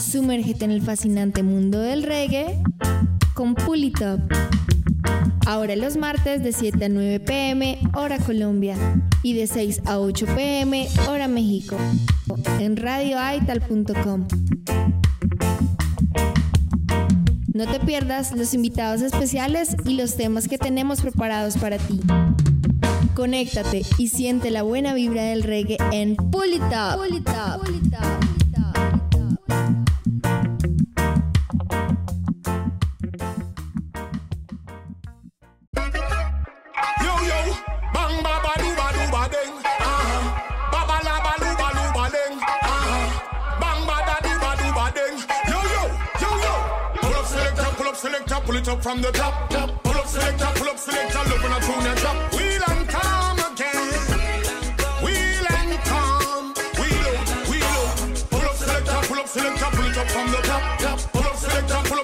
Sumérgete en el fascinante mundo del reggae con Pulitop. Ahora los martes de 7 a 9 pm, hora Colombia, y de 6 a 8 pm, hora México, en radioaital.com. No te pierdas los invitados especiales y los temas que tenemos preparados para ti. Conéctate y siente la buena vibra del reggae en Pull It it up from the top. top. Pull up selector, pull up selector, look when I tune and drop.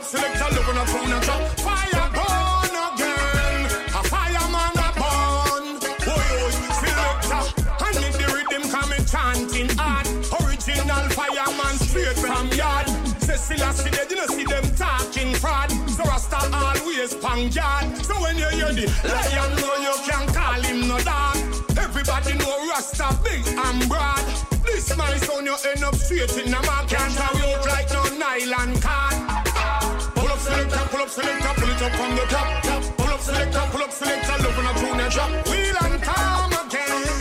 Up selector, look when I tune and drop. Fire burn again. A fireman a burn. Boy, boy, selector. I need the rhythm coming chanting hard. Original fireman straight from yard. Cecilia, see they didn't see them talking fraud. So Rasta always pang yard. So when you hear the lion, know you can call him no dog. Everybody know Rasta big and broad. This my son, you end up straight in the mark. Can't carry out like no nylon card. Up selector, pull it up from the top. top. Pull up selector, pull up selector, love when I tune and drop. Wheel and calm again.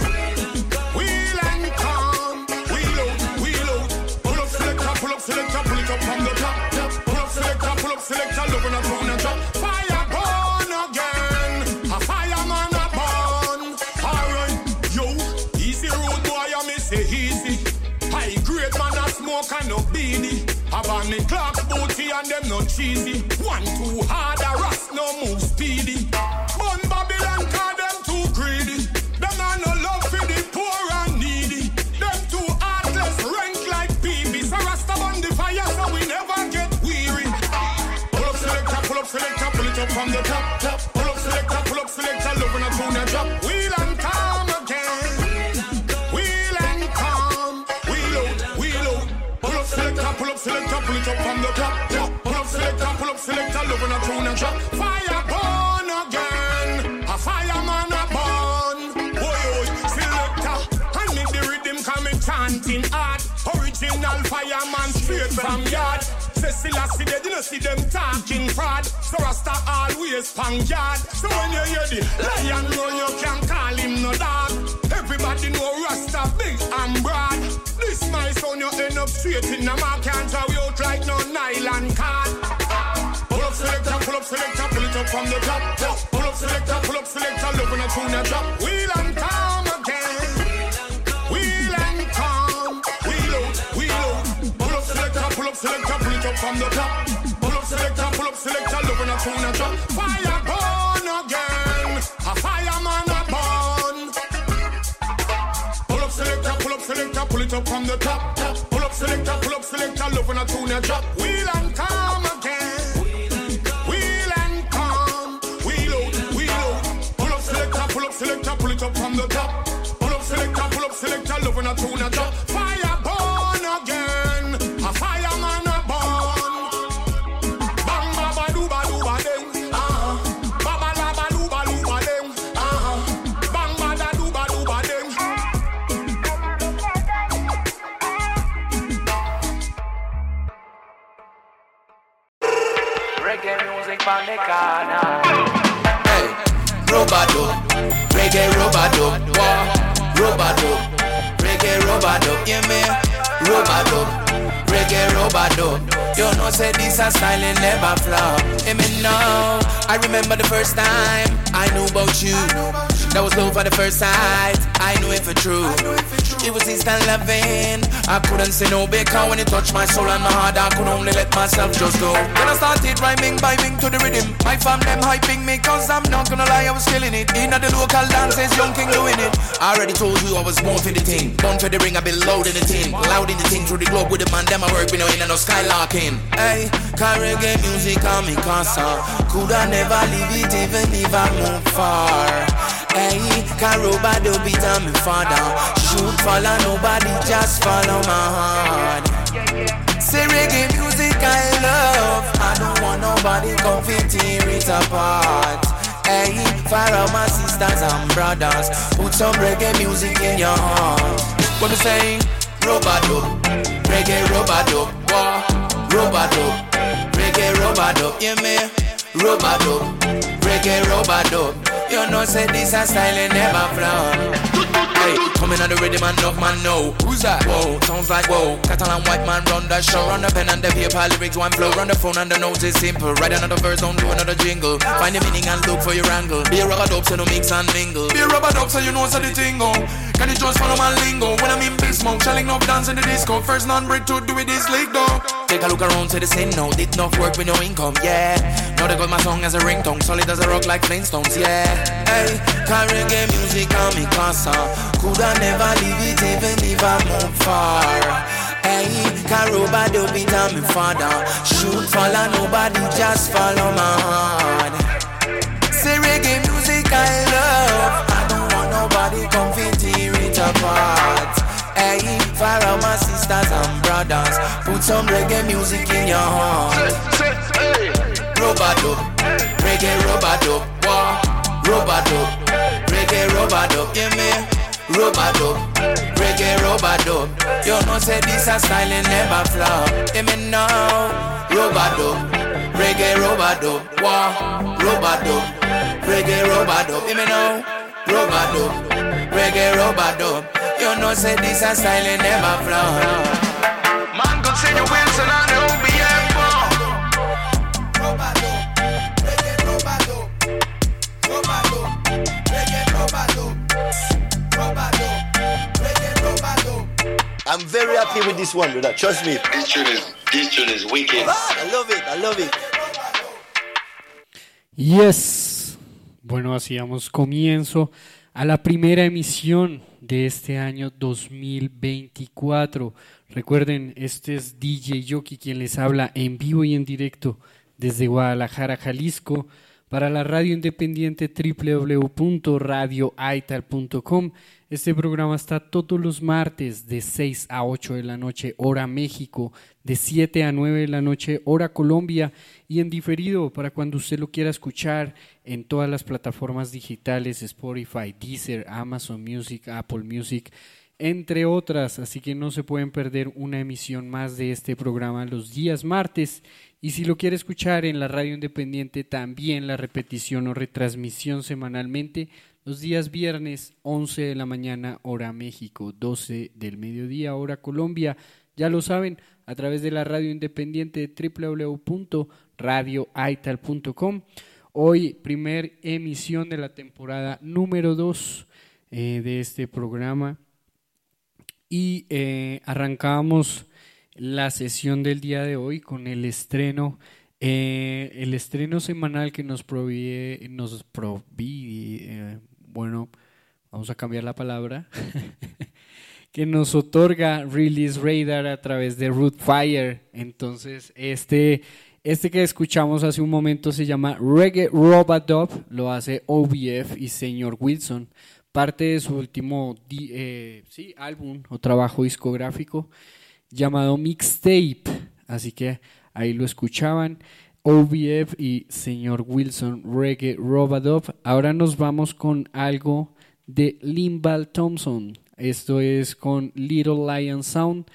Wheel and calm. Wheel out, wheel out. Pull up selector, pull up selector, pull it up from the top. Pull up selector, pull up selector, love when I tune Have me clock booty and them no cheesy. One too hard, a rust no move speedy. Bun Babylon cause them too greedy. Them a no love for the poor and needy. Them too heartless, rank like PB. So Rasta bun the fire so we never get weary. Pull up selector, pull up selector, pull it up from the top. top. Pull it up from the top. top. Pull up selector, pull up selector, love when I tune and drop. Fire burn again. A fireman a burn. Boy, boy, selector. I need the rhythm coming chanting hard. Original fireman straight from yard. Cecilia see they didn't see them talking fraud. So Rasta always pang yard. So when you hear the lion know you can call him no dog. Everybody know Rasta big and broad. This my son you end up straight in the mark. Can't draw you out like no nylon card. Pull up selector, pull up selector, pull it up from the top. Pull up selector, pull up selector, love when I tune and drop. Wheel and calm again. Wheel and calm. Wheel out, wheel out. Pull up selector, pull up selector, from the top. Pull up selector, pull up selector, love when I tune and drop. Fire burn again. A fireman a burn. Pull up selector, pull up selector, pull it up from the top. top. Pull up selector, pull up selector, love when I tune and drop. Wheel and calm again. Wheel and calm. Wheel out, wheel out. Pull up selector, pull up selector, pull it up from the top. Pull up selector, pull up selector, love when I tune and drop. Hey, Robado, reggae Robado, wow, Robado, reggae Robado, yeah me, Robado, reggae Robado. You know say this a style and never flop. Hear me now. I remember the first time I knew about you. That was love at the first sight. I knew it for true. It was instant loving. I couldn't say no because when it touched my soul and my heart, I could only let myself just go. When I started rhyming, vibing to the rhythm, my fam them hyping me cause I'm not gonna lie, I was killing it. In the local dances, young king doing it. I already told you I was born for the team. Born for the ring, I've been loud in the team. Loud in the team through the globe with the man, them I work, we know in and no skylarking. Hey, car reggae music on me casa. Uh, could I never leave it even if I move far? Eh, eh, hey, Karoba do beat on me father. Shoot follow nobody, just follow my heart. Say reggae music I love. I don't want nobody come tear it apart. Eh, hey, for all my sisters and brothers, put some reggae music in your heart. What me saying? Robado, reggae robado, wah, robado, reggae robado, yeah me, robado, reggae robado. You know say this a style and never flop. Hey, coming on the rhythm and enough man know. Who's that? Whoa, sounds like whoa. Catalan white man run the show. Run the pen and the paper lyrics one flow. Run the phone and the notes is simple. Write another verse, don't do another jingle. Find the meaning and look for your angle. Be a rubber dope so no mix and mingle. Be a rubber dope so you know so the tingle oh. Can you just follow my lingo. When I'm in big smoke Shelling up dance in the disco? First non-brick to do it this league though. Take a look around to the scene no. Did not work with no income, yeah. Now they got my song as a ringtone. Solid as a rock like Flintstones, yeah Hey, reggae music on me casa Coulda never leave it even if I move far. Hey, Karoba do beat on me father. Shoot follow nobody, just follow my heart. Say reggae music I love. I don't want nobody come tear it apart. Hey, for all my sisters and brothers, put some reggae music in your heart. Robado, reggae robado, wah, robado, reggae robado, give me. Robado, reggae robado. You know say this a style and never flop. Hear me now, robado, reggae robado. Wah, robado, reggae robado. Hear me now, robado, reggae robado. You know say this a style and never flop. Man, continue Wilson on the OBF. I'm very happy with this one, brother. Trust me. This tune is this tune is wicked. Ah, I love it. I love it. Yes. Bueno, así damos comienzo a la primera emisión de este año 2024. Recuerden, este es DJ Yoki quien les habla en vivo y en directo desde Guadalajara, Jalisco, para la radio independiente www.radioaital.com. Este programa está todos los martes de 6 a 8 de la noche, hora México, de 7 a 9 de la noche, hora Colombia, y en diferido para cuando usted lo quiera escuchar en todas las plataformas digitales, Spotify, Deezer, Amazon Music, Apple Music, entre otras. Así que no se pueden perder una emisión más de este programa los días martes. Y si lo quiere escuchar en la radio independiente, también la repetición o retransmisión semanalmente los días viernes 11 de la mañana hora México, 12 del mediodía hora Colombia. Ya lo saben, a través de la radio independiente www.radioaital.com. Hoy primer emisión de la temporada número 2 eh, de este programa. Y eh, arrancamos la sesión del día de hoy con el estreno eh, el estreno semanal que nos provee, nos eh, bueno, vamos a cambiar la palabra, que nos otorga Release Radar a través de Rootfire. Entonces, este, este que escuchamos hace un momento se llama Reggae Robadop, lo hace OBF y Señor Wilson, parte de su último eh, sí, álbum o trabajo discográfico llamado Mixtape. Así que ahí lo escuchaban. OVF y señor Wilson Reggae Robadov. Ahora nos vamos con algo de Limbal Thompson. Esto es con Little Lion Sound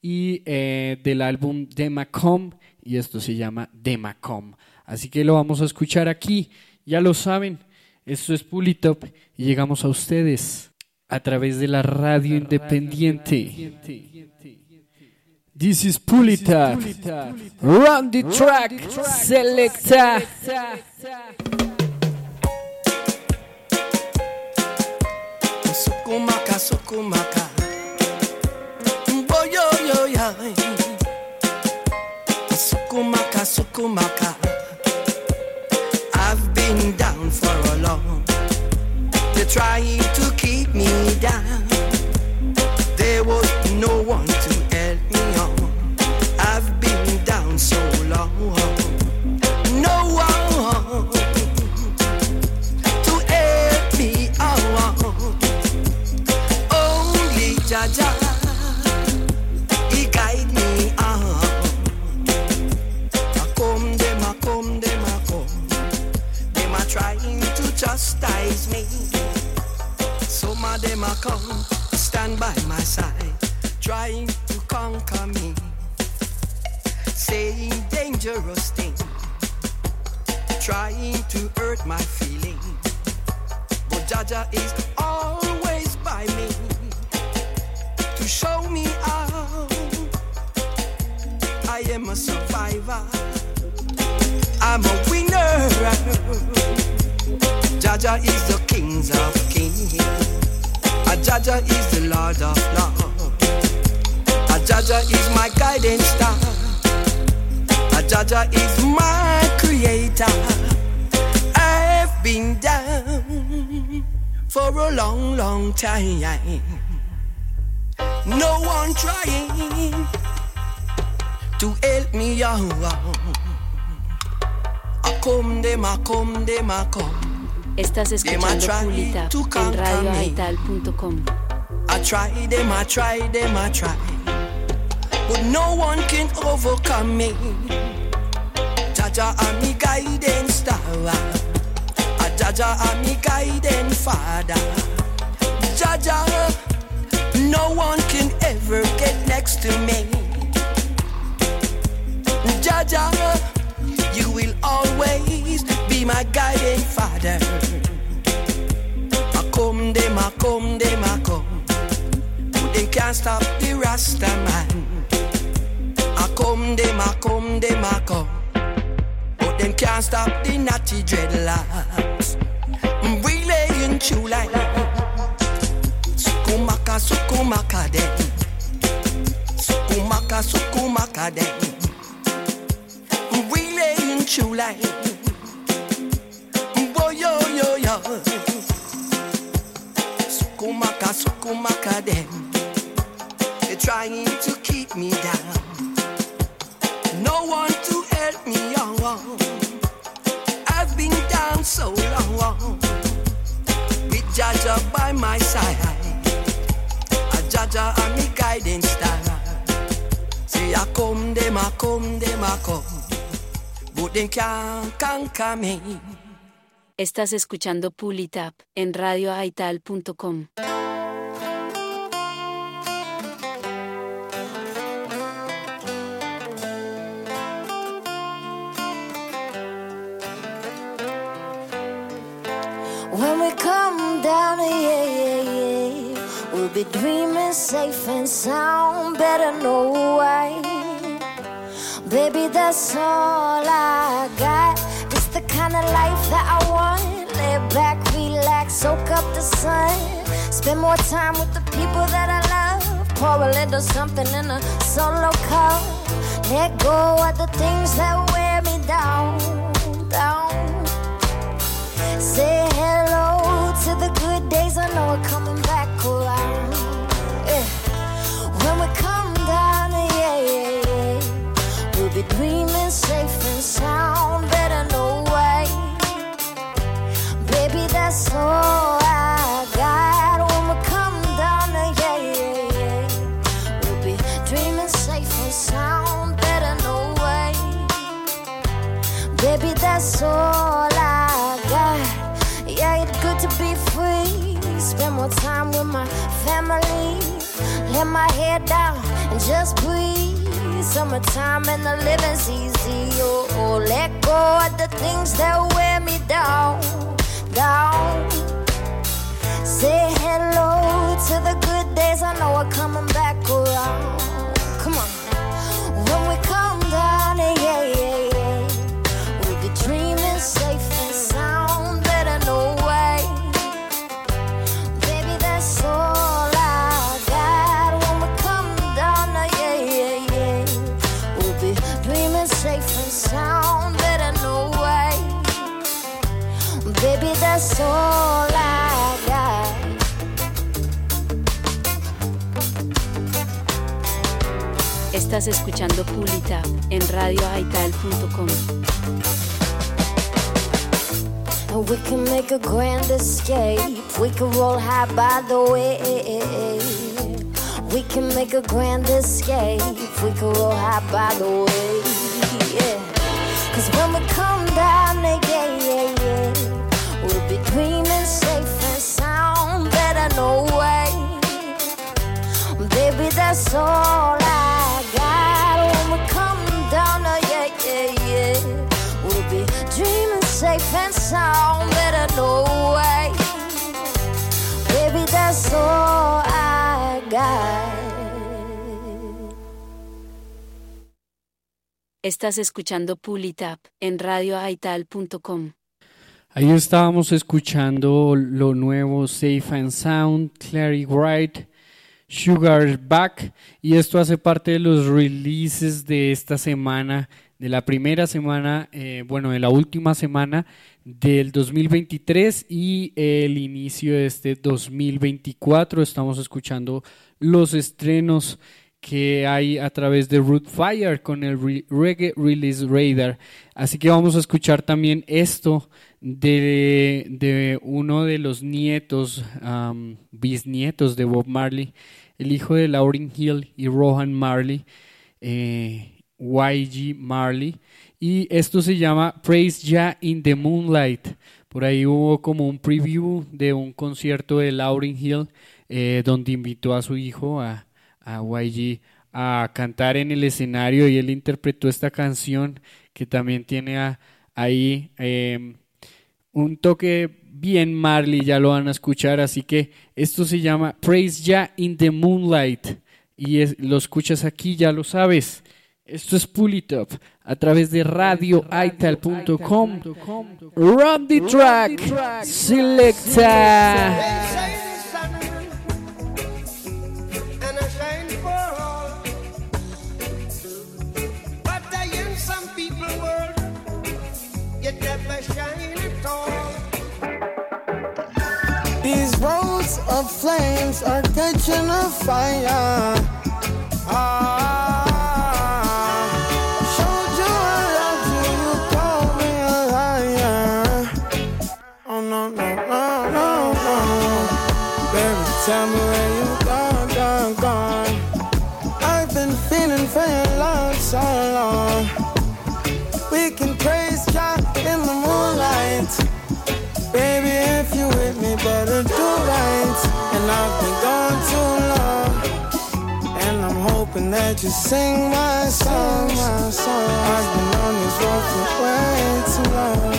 y eh, del álbum Demacom y esto se llama Demacom. Así que lo vamos a escuchar aquí. Ya lo saben, esto es Pulitop y llegamos a ustedes a través de la radio independiente. This is Pulita. Run the track, selecta. Sukumaka, sukumaka. Boyo yo ya. Sukumaka, sukumaka. I've been down for a long. They're trying to keep me down. There was no one come, stand by my side, trying to conquer me. Saying dangerous things, trying to hurt my feelings. But Jaja is always by me to show me how I am a survivor. I'm a winner. Jaja is the kings of kings. A Jaja is the Lord of lords. A Jaja is my guiding star. A Jaja is my creator. I've been down for a long, long time. No one trying to help me out. I come, them, I come, them, I come. Estás escuchando en radioaital.com. I try them, I try them, I try. But no one can overcome me. Jaja, I'm me guiding star. Jaja, I'm me guiding father. Jaja, no one can ever get next to me. Jaja, you will always my guiding father. I come, them, I come, them, I come. But they can't stop the Rasta man. I come, them, I come, them, I come. But them can't stop the natty dreadlocks. Really in true like Sukumaka, sukumaka dem. Sukumaka, sukumaka dem. Really in true like Sukumaka, sukumaka dem. They're trying to keep me down. No one to help me on. I've been down so long. With Jaja by my side. A Jaja and me guiding star. Say I come, them I come, them I come. But they can't conquer me. Estás escuchando Pulitap en radioaital.com. When we come down, yeah, yeah, yeah, we'll be dreaming safe and sound. Better know why. Baby, that's all I got. Kind of life that I want. Lay back, relax, soak up the sun. Spend more time with the people that I love. Pour a little something in a solo cup. Let go of the things that wear me down, down. Say hello to the good days. I know are coming back around. Yeah. When we come down, yeah, yeah, yeah. We'll be dreaming safe sound. Head down and just breathe. Summertime and the living's easy. Oh, oh, let go of the things that wear me down, down. Say hello to the good days. I know are coming back around. Come on. When we come down, yeah, yeah. Estás escuchando Pulitap en radioaital.com. We can make a grand escape. We can roll high by the way. We can make a grand escape. We could roll high by the way. Yeah. Cause when we come down, yeah, yeah, yeah. We'll be dreaming safe and sound. Better no way. Baby, that's all sound. Better no way. Baby, that's all I got. Estás escuchando Pull It Up en radioaital.com. Ahí estábamos escuchando lo nuevo Safe and Sound, Clary Wright, Sugar Back, y esto hace parte de los releases de esta semana, de la primera semana, eh, bueno, de la última semana del 2023 y el inicio de este 2024. Estamos escuchando los estrenos que hay a través de Root Fire con el Re- Reggae Release Radar. Así que vamos a escuchar también esto de, de uno de los nietos, bisnietos de Bob Marley, el hijo de Lauryn Hill y Rohan Marley, eh, YG Marley. Y esto se llama Praise Ya in the Moonlight. Por ahí hubo como un preview de un concierto de Lauryn Hill eh, donde invitó a su hijo, a, a YG, a cantar en el escenario y él interpretó esta canción que también tiene ahí em, un toque bien Marley, ya lo van a escuchar, así que esto se llama Praise Ya in the Moonlight y es- lo escuchas aquí, ya lo sabes. Esto es Pull It Up a través de radioaital.com. Run the track, selecta. These roads of flames are catching a fire. Ah, so long. We can praise God in the moonlight. Baby, if you with me, better do right. And I've been gone too long. And I'm hoping that you sing my song, my song. I've been on this road for way too long.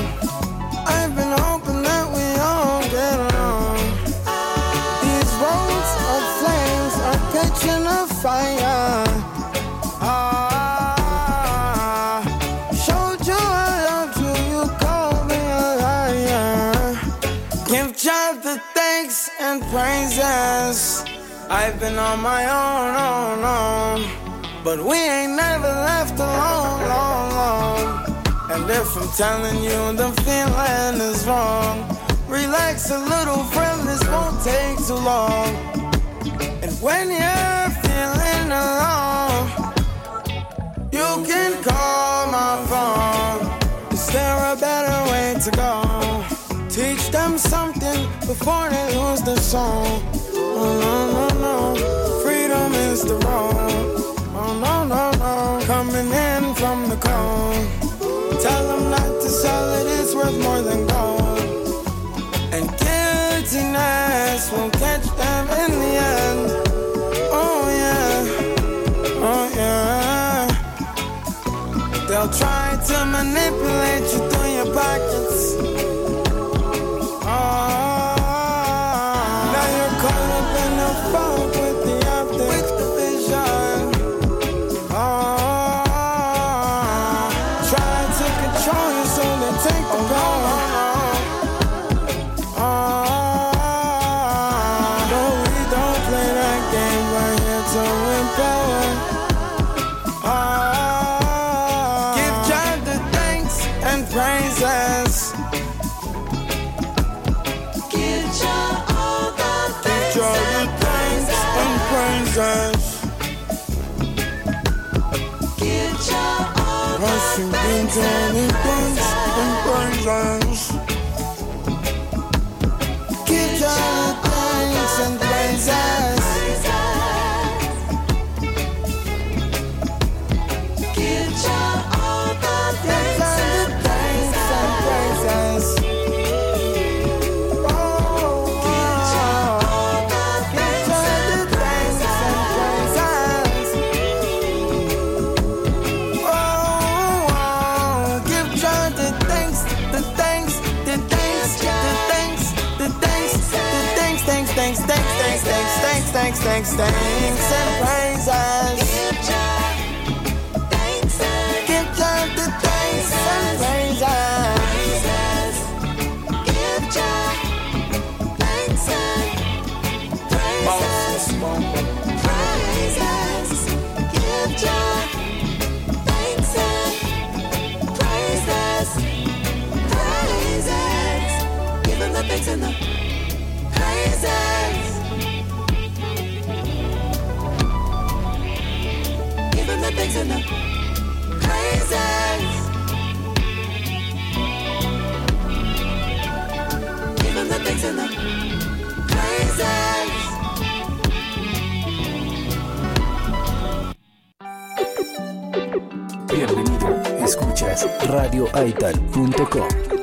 I've been hoping that we all get along. These roads of flames are catching a fire. Praises. I've been on my own, own, own. But we ain't never left alone, long, long. And if I'm telling you the feeling is wrong, relax a little, friend, this won't take too long. And when you're feeling alone, you can call my phone. Is there a better way to go? Teach them something before they lose the song. Oh no no no, freedom is the road. Oh no no no, coming in Bienvenido, escuchas radioaital.com.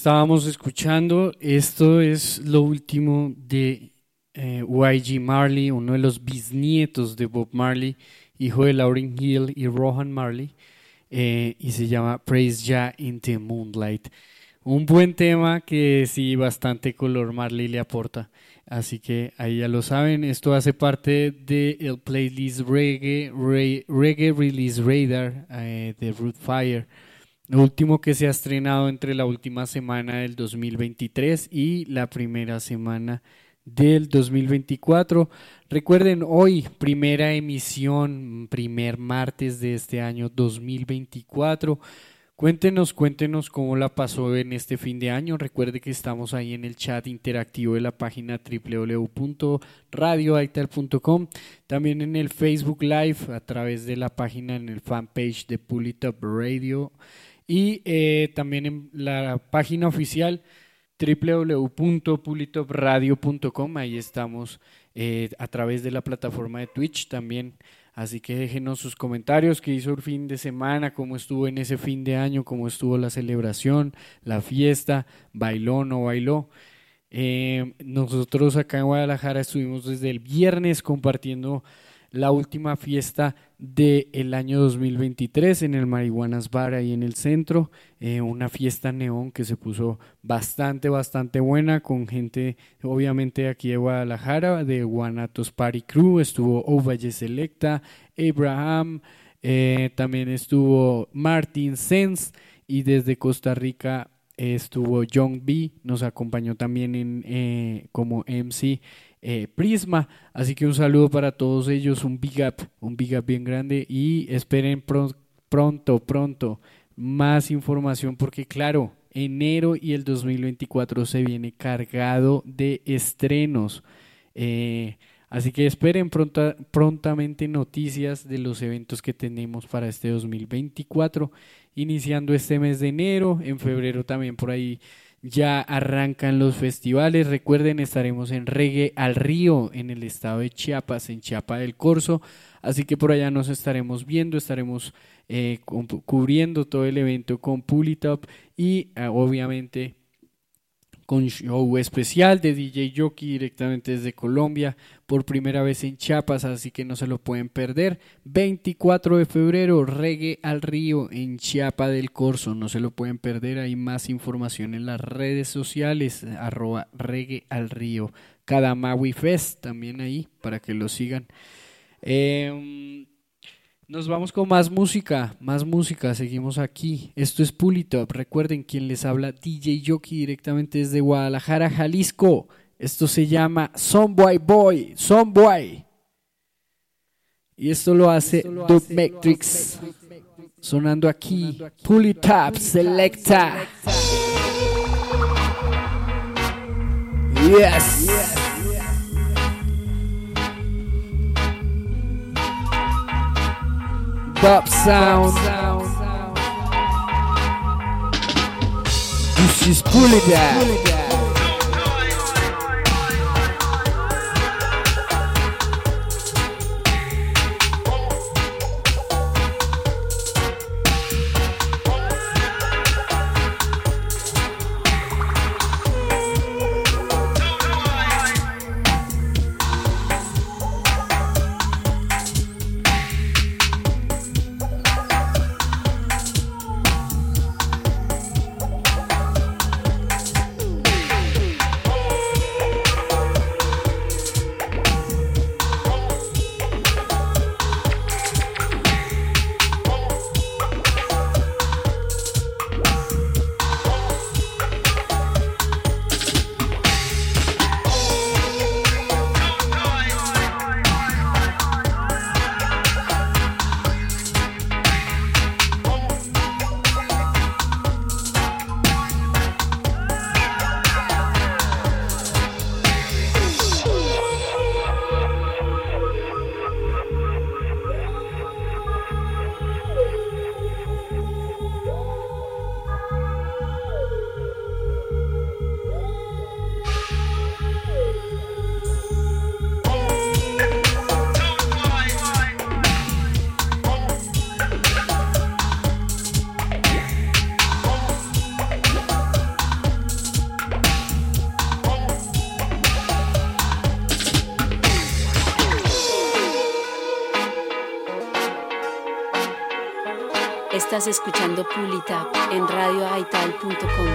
estábamos escuchando. Esto es lo último de eh, YG Marley, uno de los bisnietos de Bob Marley, hijo de Lauryn Hill y Rohan Marley, eh, y se llama Praise Ya in the Moonlight. Un buen tema que sí, bastante color Marley le aporta. Así que ahí ya lo saben, esto hace parte del playlist Reggae, Re- Reggae Release Radar eh, de Root Fire. Lo último que se ha estrenado entre la última semana del 2023 y la primera semana del 2024. Recuerden, hoy primera emisión, primer martes de este año 2024. Cuéntenos, cuéntenos cómo la pasó en este fin de año. Recuerde que estamos ahí en el chat interactivo de la página www.radioaital.com. También en el Facebook Live a través de la página en el fanpage de Pull It Up Radio. Y eh, también en la página oficial www.pulitopradio.com. Ahí estamos eh, a través de la plataforma de Twitch también. Así que déjenos sus comentarios, qué hizo el fin de semana, cómo estuvo en ese fin de año, cómo estuvo la celebración, la fiesta, bailó o no bailó. Eh, nosotros acá en Guadalajara estuvimos desde el viernes compartiendo la última fiesta del año 2023 en el Marihuanas Bar ahí en el centro, eh, una fiesta neón que se puso bastante, bastante buena con gente obviamente aquí de Guadalajara, de Guanatos Party Crew, estuvo Ovalle Selecta, Abraham, eh, también estuvo Martin Sens y desde Costa Rica estuvo Young B, nos acompañó también en, eh, como MC eh, Prisma. Así que un saludo para todos ellos, un big up, un big up bien grande y esperen pro- pronto, pronto más información porque claro, enero y el 2024 se viene cargado de estrenos. Eh, así que esperen pronta- prontamente noticias de los eventos que tenemos para este 2024, iniciando este mes de enero, en febrero también por ahí ya arrancan los festivales. Recuerden, estaremos en Reggae al Río, en el estado de Chiapas, en Chiapa del Corso. Así que por allá nos estaremos viendo, estaremos eh, cu- cubriendo todo el evento con Pulitop y eh, obviamente con show especial de DJ Jockey directamente desde Colombia por primera vez en Chiapas, así que no se lo pueden perder. 24 de febrero, Reggae al Río en Chiapa del Corso, no se lo pueden perder. Hay más información en las redes sociales, arroba Reggae al Río. Cada Maui Fest también ahí para que lo sigan. Eh, nos vamos con más música, más música, seguimos aquí. Esto es Pulitop. Recuerden quien les habla DJ Jockey directamente desde Guadalajara, Jalisco. Esto se llama Someboy Boy, Someboy. Y esto lo hace Dub Matrix. Sonando aquí, Pulitop Selecta. Yes. Pop sound. This is Pulitop. Estás escuchando Pulitap en radioaital.com.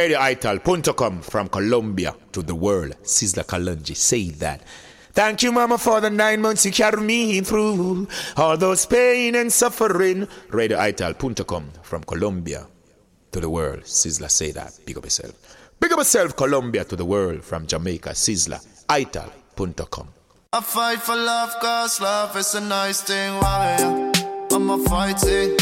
RadioItal.com from Colombia to the world. Sizzla Kalonji, say that. Thank you, Mama, for the nine months you carried me through all those pain and suffering. RadioItal.com from Colombia to the world. Sizzla, say that. Big up yourself. Big up yourself, Colombia to the world from Jamaica. Sizzla, ital.com. I fight for love, cause love is a nice thing. Warrior, I'm a fighting.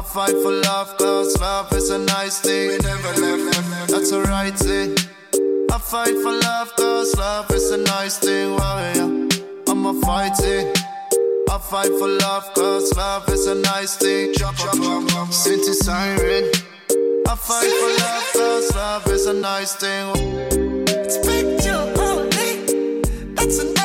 I fight for love, cause love is a nice thing. We never left, that's a right thing. I fight for love, cause love is a nice thing. Warrior, I'm a fighting. I fight for love, cause love is a nice thing. Chop, chop, chop, Since siren. I fight for love, cause love is a nice thing. It's picture only. That's an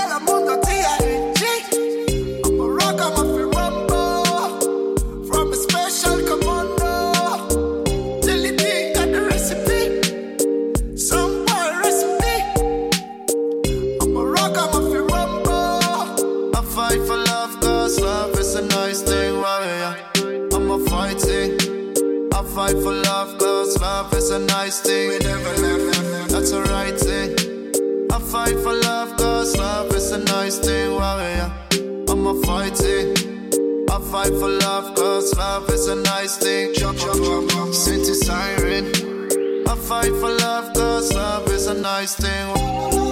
a nice thing. We never left, that's a right thing. I fight for love, cause love is a nice thing, warrior. I'm a fighting. I fight for love, cause love is a nice thing. Chop, chop, chop, City siren. I fight for love, cause love is a nice thing.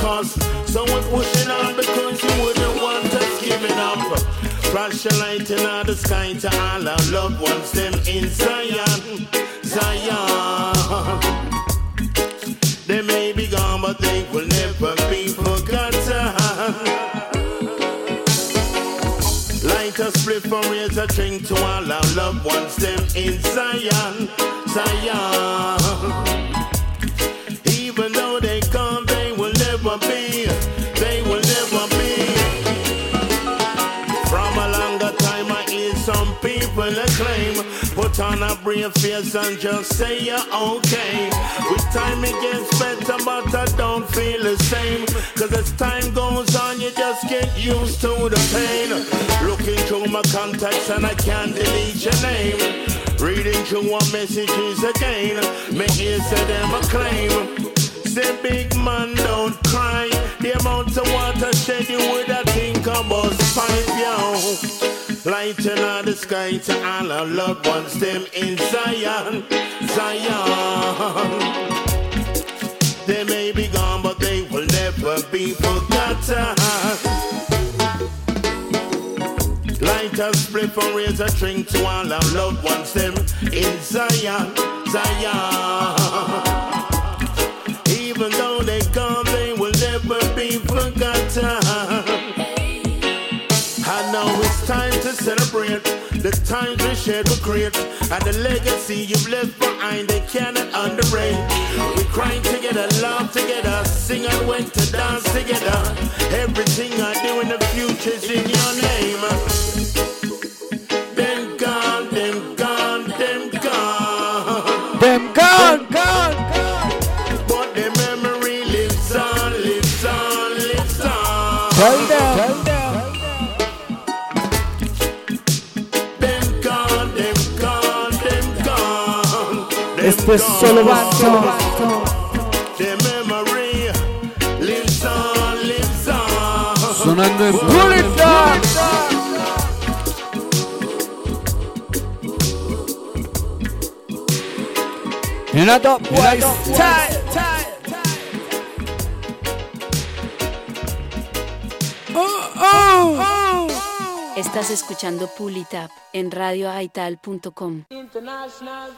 Started to cuss. So we're pushing on because you wouldn't want us giving up. Flash a light in the sky to all our loved ones, them in Zion, Zion. They may be gone, but they will never be forgotten. Light a split from raise a drink to all our loved ones, them in Zion, Zion. Even though they people acclaim. Put on a brave face and just say you're okay. With time it gets better, but I don't feel the same. Cause as time goes on, you just get used to the pain. Looking through my contacts and I can't delete your name. Reading through what messages again. Make you say them a claim. Say big man don't cry. The amount of water shed you would have think about pipe yo. Lighting on the sky to all our loved ones, them in Zion, Zion. They may be gone, but they will never be forgotten. Light a split and raise a drink to all our loved ones, them in Zion, Zion. Celebrate the times we shared with great and the legacy you've left behind. They cannot underrate. We cried together, laughed together, sing and went to dance together. Everything I do in the future's in your name. Them gone, them gone, them gone. Them gone, gone, But the memory lives on, lives on, lives on. Them, gone. solo on. Sonando en Bullet Renato, Boys, Estás escuchando Pull It Up en radioaital.com. International.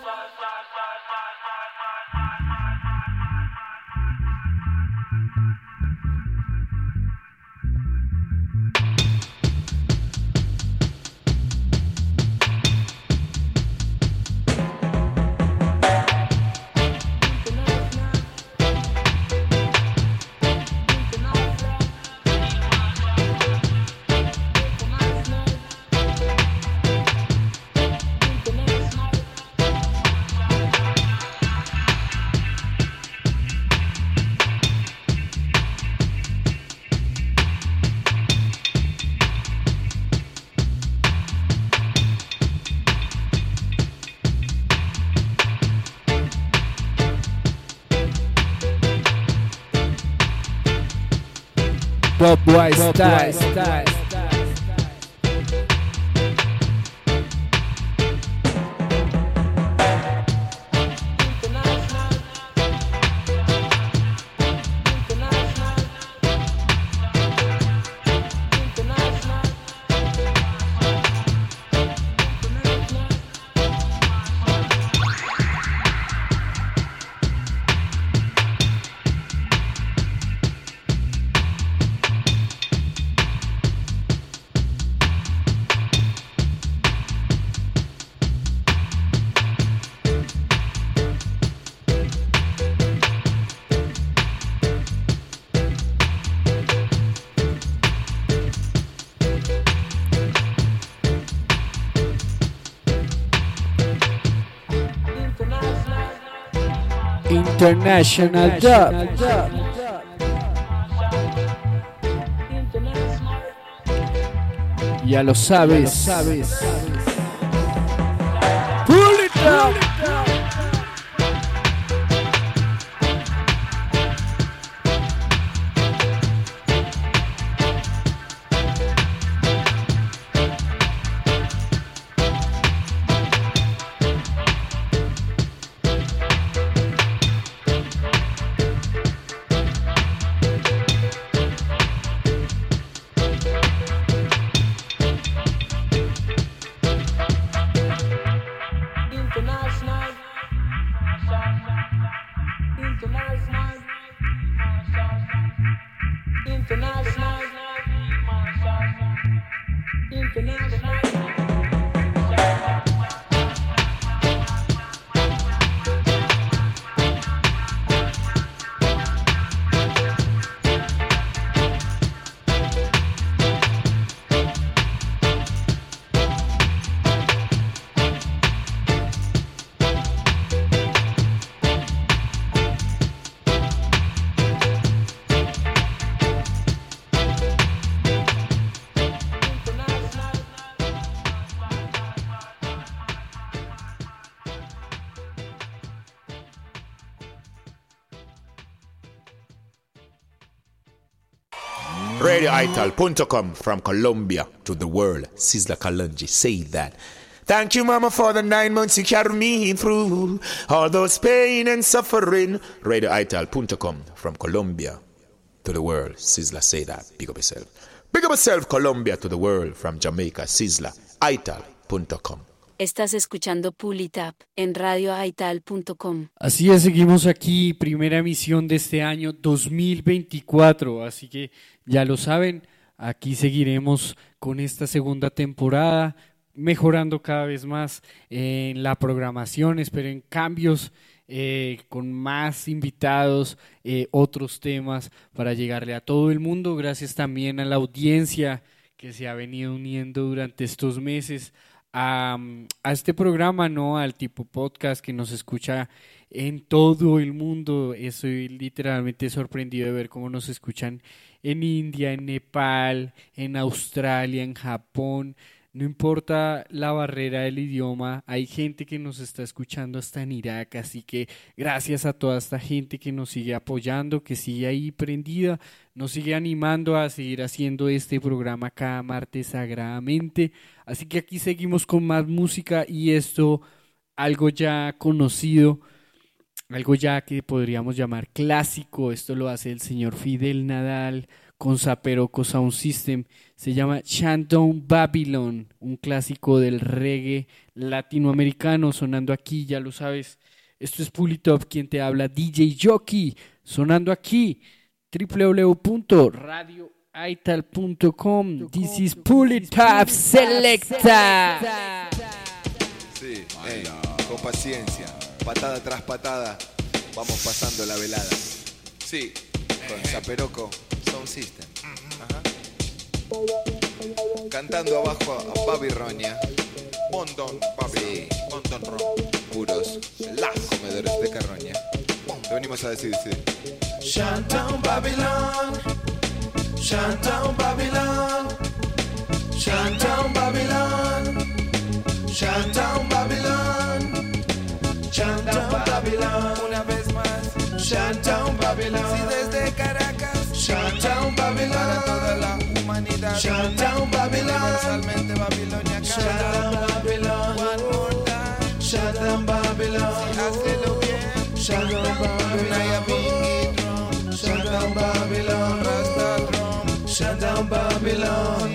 Boy International Dub. Ya lo sabes. Pull RadioItal.com from Colombia to the world. Sizzla Kalonji, say that. Thank you, Mama, for the nine months you carried me through all those pain and suffering. Radio RadioItal.com from Colombia to the world. Sizzla, say that. Big up yourself. Big up yourself, Colombia to the world from Jamaica. Sizzla, ital.com. Estás escuchando Pulitap en radioaital.com. Así es, seguimos aquí, primera emisión de este año 2024, así que ya lo saben, aquí seguiremos con esta segunda temporada, mejorando cada vez más en la programación, esperen cambios eh, con más invitados, eh, otros temas para llegarle a todo el mundo, gracias también a la audiencia que se ha venido uniendo durante estos meses a, a, este programa, ¿no? Al tipo podcast que nos escucha en todo el mundo. Estoy literalmente sorprendido de ver cómo nos escuchan en India, en Nepal, en Australia, en Japón. No importa la barrera del idioma, hay gente que nos está escuchando hasta en Irak, así que gracias a toda esta gente que nos sigue apoyando, que sigue ahí prendida, nos sigue animando a seguir haciendo este programa cada martes sagradamente. Así que aquí seguimos con más música y esto, algo ya conocido, algo ya que podríamos llamar clásico, esto lo hace el señor Fidel Nadal con Zaperoco Sound System, se llama Shandong Babylon, un clásico del reggae latinoamericano sonando aquí, ya lo sabes. Esto es Pulitop, quien te habla, DJ Jockey, sonando aquí, www.radioaital.com. This is Pulitop Selecta. Sí, con paciencia, patada tras patada, vamos pasando la velada. Sí, con Zaperoco Sound System. Ajá. Cantando abajo a Babironia. Bondon, Babi. Sí. Bondon Ron. Puros las comedores de carroña. Te venimos a decir, sí. Shantown Babylon, Shantown Babylon, Shantown Babylon, Shantown Babylon, Shantown Babylon, una vez más, Shantown Babylon, si desde Caracas, Shantown Babylon, toda la humanidad, Shantown Babylon, universalmente Babilonia, Shantown Babylon, one more time, Shantown Babylon, si hazlo bien, Shantown Babylon, Shut down Babylon, Rasta. Shut down Babylon,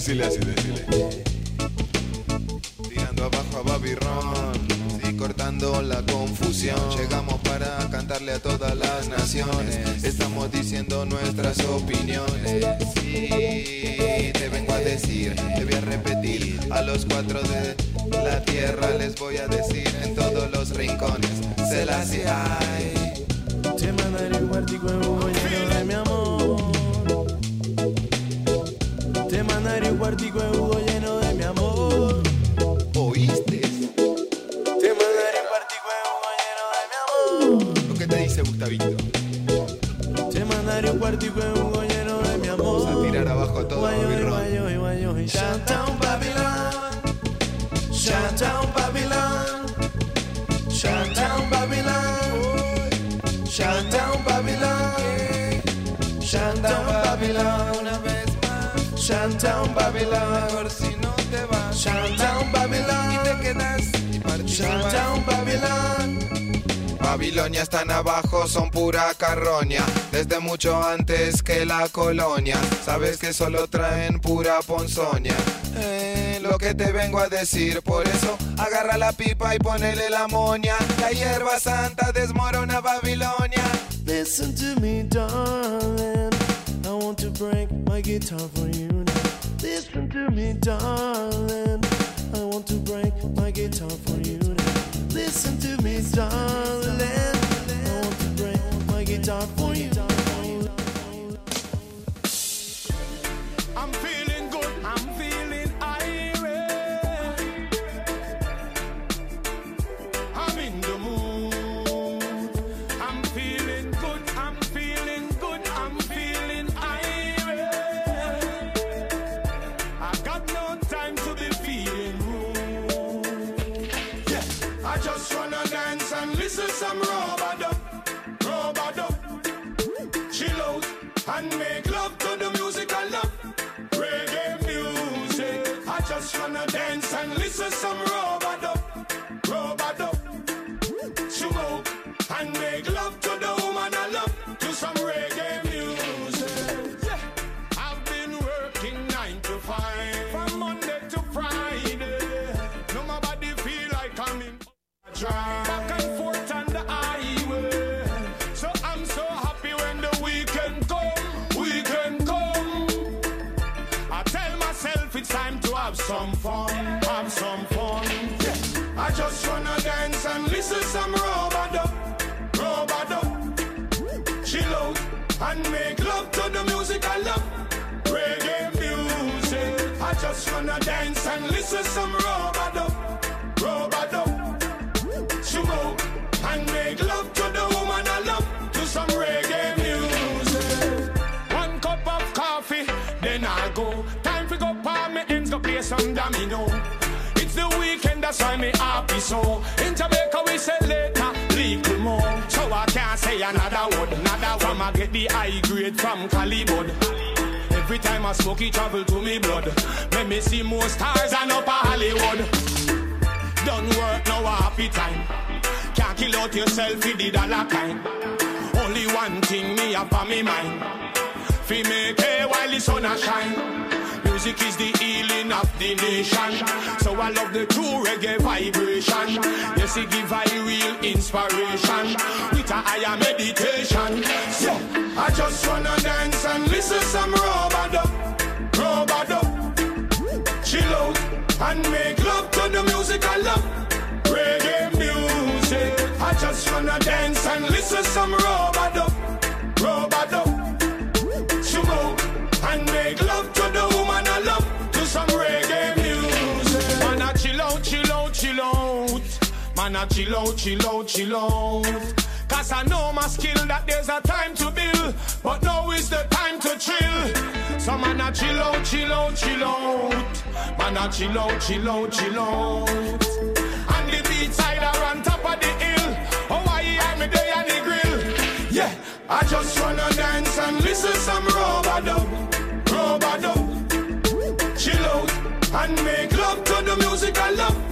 Decile así, decile. Tirando abajo a Babirron, sí, cortando la confusión. Llegamos para cantarle a todas las naciones. Estamos diciendo nuestras opiniones. Sí, te vengo a decir, te voy a repetir. A los cuatro de la tierra les voy a decir en todos los rincones. Se las hay. Te mandaré un cuartico lleno de mi amor. Mandaré un Babylon. Mejor si no te vas. Babylon. Y te quedas. Y Babylon. Babilonia están abajo, son pura carroña. Desde mucho antes que la colonia. Sabes que solo traen pura ponzoña. Eh, lo que te vengo a decir, por eso agarra la pipa y ponele la moña. La hierba santa desmorona Babilonia. Listen to me, darling. I want to break my guitar for you. Listen to me, darling. I want to break my guitar for you. Now. Listen to me, darling. I want to break my guitar for you. I'm feeling good. I'm feeling have some fun. Yeah. I just wanna dance and listen some rubber rubber Chill out and make love to the music I love. Reggae music. I just wanna dance and listen some rubber rubber smoke and make that's why me happy so. In Jamaica we say later, little more. So I can't say another word, another one. I get the high grade from Calibod. Every time I smoke it travel to me blood. Make me see more stars and up a Hollywood. Done work, now a happy time. Can't kill out yourself with the dollar kind. Only one thing me have on me mind. Fi make hay while the sun a shine. Music is the healing of the nation. So I love the true reggae vibration. Yes, it give I real inspiration. With a higher meditation. So I just wanna dance and listen some rubber rubber Chill out and make love to the music I love. Reggae music. I just wanna dance and listen some rubber I chill out, chill out, chill out. Cause I know my skill that there's a time to build, but now is the time to chill. So man, I chill out, chill out, chill out. Man, I chill out, chill out, chill out. And the beat side are on top of the hill. Oh, why am me there on the grill? Yeah, I just wanna dance and listen some rubber dub. Chill out and make love to the music I love.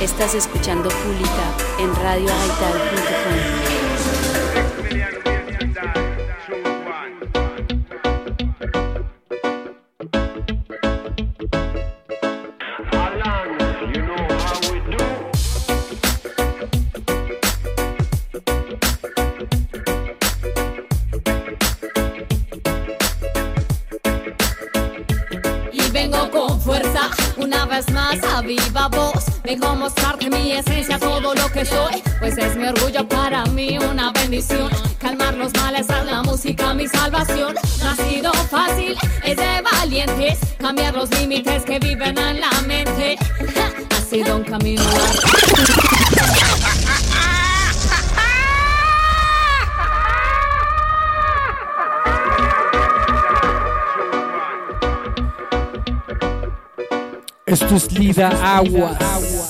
Estás escuchando Pulita en radioaital.com. a mostrarte mi esencia todo lo que soy pues es mi orgullo para mí una bendición. Calmar los males a la música mi salvación. No ha sido fácil es de valientes cambiar los límites que viven en la mente. Ha sido un camino Esto es Lida Aguas.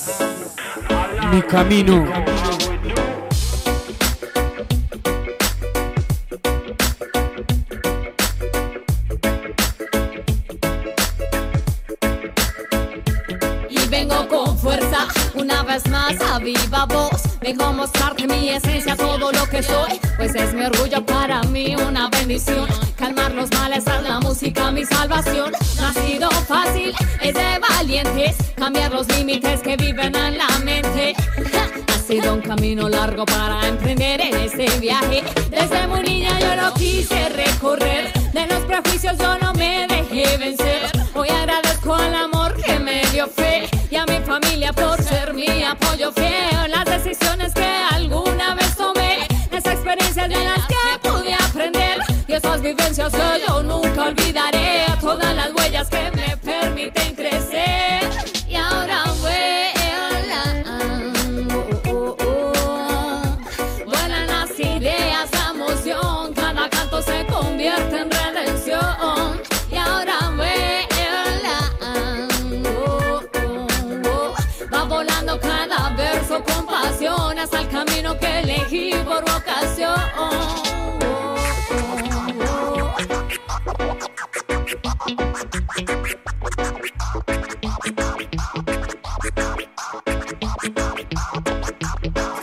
Mi camino. y vengo con fuerza una vez más a viva voz. Vengo a mostrarte mi esencia todo lo que soy. Pues es mi orgullo para mí una bendición. Calmar los males a la música mi salvación. No ha sido fácil es de valientes. Cambiar los límites que viven en la un camino largo para emprender en ese viaje. Desde muy niña yo no quise recorrer, de los prejuicios yo no me dejé vencer. Hoy agradezco al amor que me dio fe y a mi familia por ser mi apoyo fiel. Las decisiones que alguna vez tomé, las experiencias de las que pude aprender y esas vivencias que yo nunca olvidaré. Elegí por vocación.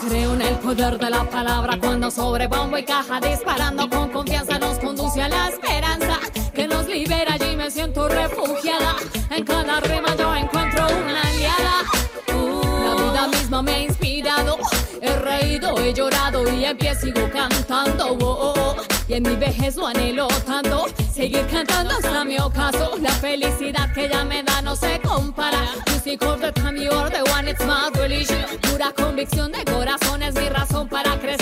Creo en el poder de la palabra cuando sobre bombo y caja disparando con confianza nos conduce a la esperanza que nos libera. Allí me siento refugiada. He llorado y en pie sigo cantando. oh, oh. Y en mi vejez lo anhelo tanto. Seguir cantando hasta mi ocaso. La felicidad que ella me da no se compara. Music of the time you are the one, it's my religion. Pura convicción de corazón es mi razón para crecer,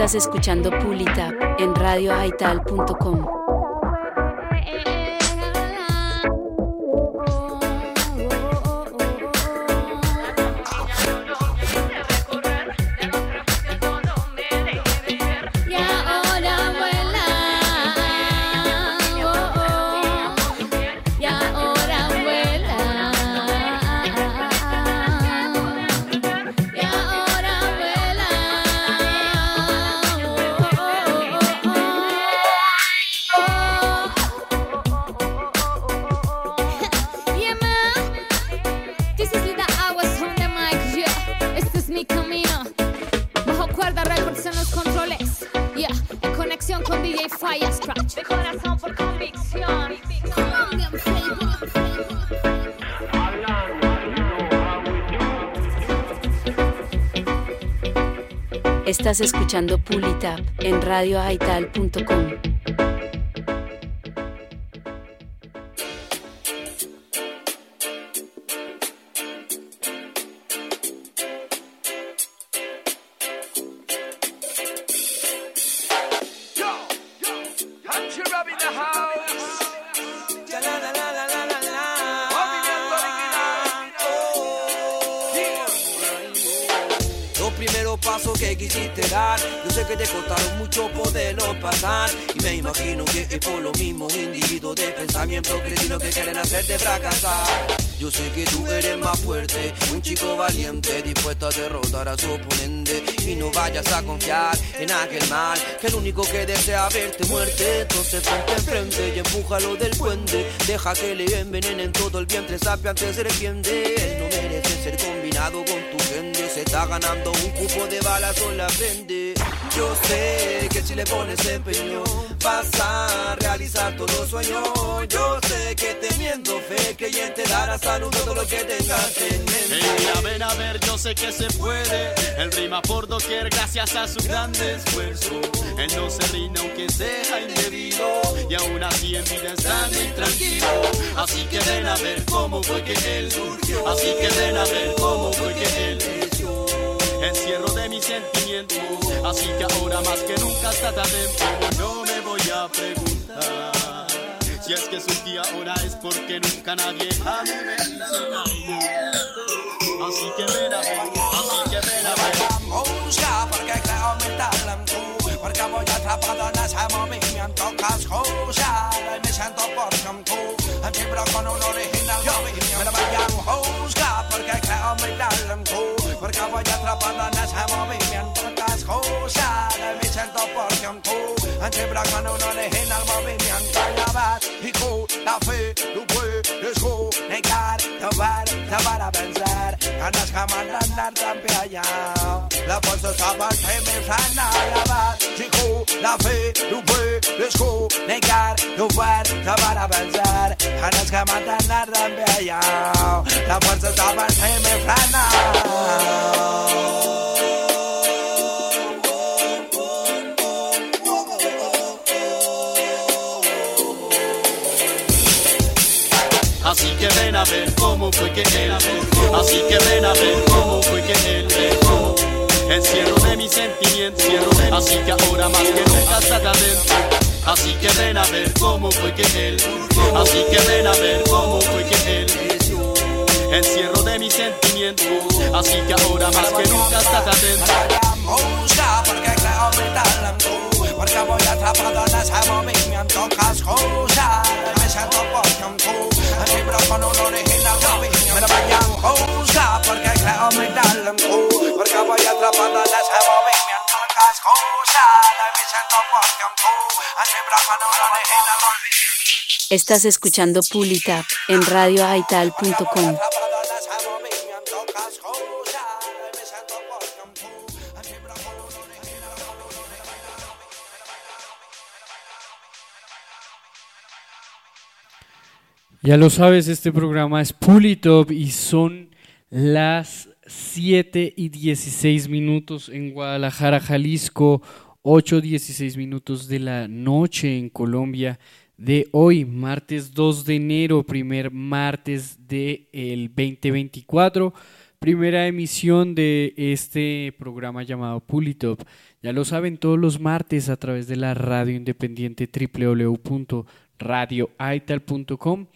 Estás escuchando Pulita en radioaital.com. escuchando Pulita en radioaital.com. Los primeros pasos que quisiste dar, yo sé que te costaron mucho poderlos pasar. Y me imagino que es por los mismos individuos de pensamiento cretino que quieren hacerte fracasar. Yo sé que tú eres más fuerte, un chico valiente, dispuesto a derrotar a su oponente. Y no vayas a confiar en aquel mal, que el único que desea verte muerte. Entonces ponte enfrente y empújalo del puente. Deja que le envenenen todo el vientre, sapiante serpiente. Él no con tu gente. Se está ganando un cupo de balas en la frente. Yo sé que si le pones empeño, vas a realizar todo sueño. Yo sé que teniendo fe, creyente dará salud todo lo que tengas en mente. Ey, a ver, a ver, yo sé que se puede. Él rima por doquier gracias a su gran esfuerzo. Él no se rinde aunque sea indebido. Y aún así en vida está muy tranquilo. Así que ven a ver cómo fue que él surgió. Así que ven a ver cómo fue que él creció. Encierro de mis sentimientos. Así que ahora más que nunca está tan. No me voy a preguntar. Si es que surgí ahora es porque nunca nadie a mí me hizo Así que ven a ver, así que ven a ver. Busca porque creo mi talento Porque voy atrapado en ese movimiento Y me siento por En vibro con un original vayan a porque creo mi talento Porque voy atrapado en ese movimiento Y me siento por En vibro con un original movimiento tú, la fe, ver, te van a vencer Ganas jamás de andar tan pillado La fuerza en mi frana La vas, chico, la fe, tú puedes comunicar Tu ver, te van a vencer Ganas jamás de andar tan pillado La fuerza estaba en mi frana Así a ver cómo fue que él Así que ven a ver cómo fue que él Encierro de mis sentimientos, así que ahora más que nunca está adentro. Así que ven a ver cómo fue que él, así que ven a ver cómo fue que él. Encierro de mis sentimientos, así que ahora más que nunca está adentro. porque voy atrapado en ese movimiento cascosa. Me siento por Estás escuchando Pulitap en radioaital.com. Ya lo sabes, este programa es Pulitop y son las 7 y 16 minutos en Guadalajara, Jalisco, 8 16 minutos de la noche en Colombia de hoy, martes 2 de enero, primer martes del el 2024, primera emisión de este programa llamado Pulitop. Ya lo saben todos los martes a través de la radio independiente www.radioaital.com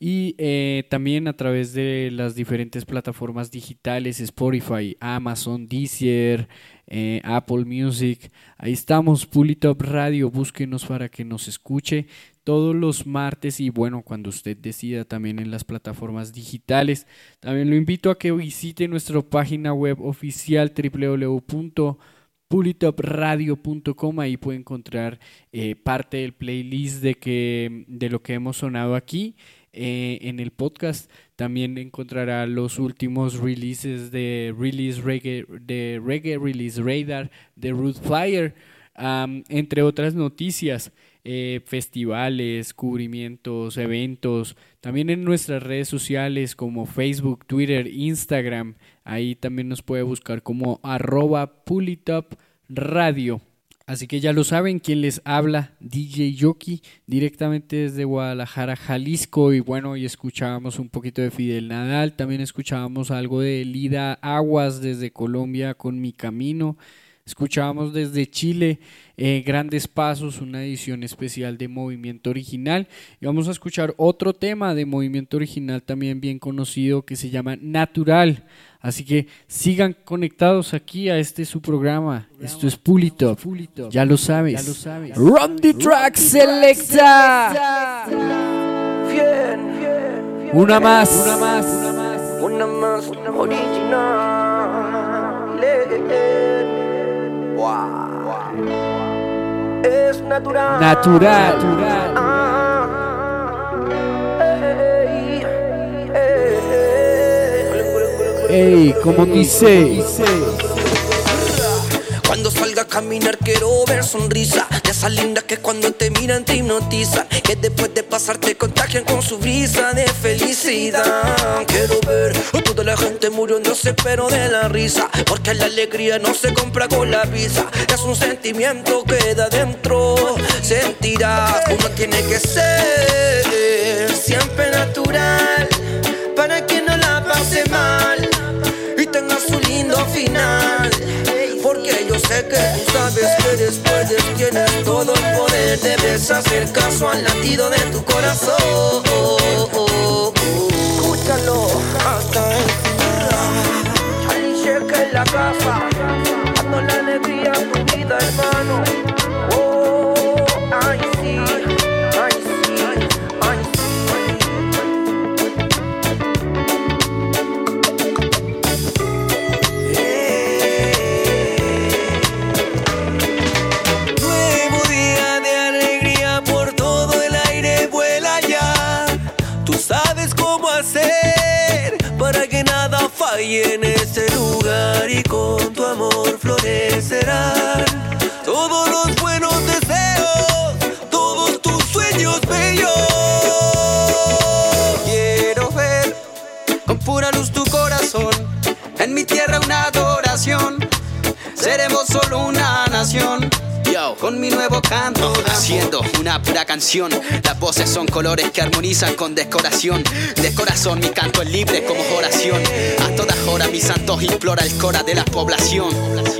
y eh, también a través de las diferentes plataformas digitales Spotify, Amazon, Deezer, eh, Apple Music. Ahí estamos, Pulitop Radio. Búsquenos para que nos escuche todos los martes y bueno, cuando usted decida también en las plataformas digitales. También lo invito a que visite nuestra página web oficial www.pulitopradio.com ahí puede encontrar eh, parte del playlist de, que, de lo que hemos sonado aquí eh, en el podcast. También encontrará los últimos releases de Release Reggae, de Reggae Release Radar, de Root Flyer, entre otras noticias. Eh, festivales, cubrimientos, eventos, también en nuestras redes sociales como Facebook, Twitter, Instagram, ahí también nos puede buscar como arroba Pulitop Radio. Así que ya lo saben, quien les habla, DJ Yoki, directamente desde Guadalajara, Jalisco. Y bueno, y escuchábamos un poquito de Fidel Nadal, también escuchábamos algo de Lida Aguas desde Colombia con Mi Camino. Escuchábamos desde Chile eh, Grandes Pasos, una edición especial de Movimiento Original. Y vamos a escuchar otro tema de Movimiento Original también bien conocido que se llama Natural. Así que sigan conectados aquí a este su programa. Esto es Pulitop. Ya lo sabes. Run the track selecta. Una más. Una más. Una más original. Es natural. Natural. Ey, como dice. Cuando salga a caminar quiero ver sonrisa. De esas lindas que cuando te miran te hipnotizan. Que después de pasar te contagian con su brisa de felicidad. Quiero ver toda la gente muriéndose pero de la risa. Porque la alegría no se compra con la visa. Es un sentimiento que da dentro. Sentirás uno tiene que ser. Siempre natural Para que no la pase mal. Y tenga su lindo final yo sé que tú sabes que después tienes todo el poder. Debes hacer caso al latido de tu corazón. Escúchalo hasta el final. Charlie Sheik en la casa, dando la alegría a tu vida, hermano. Falle en este lugar y con tu amor florecerán todos los buenos deseos, todos tus sueños bellos. Quiero ver con pura luz tu corazón, en mi tierra una adoración. Seremos solo una nación. Con mi nuevo canto, haciendo una pura canción. Las voces son colores que armonizan con decoración. De corazón mi canto es libre como oración. A todas horas mi santos implora el cora de la población.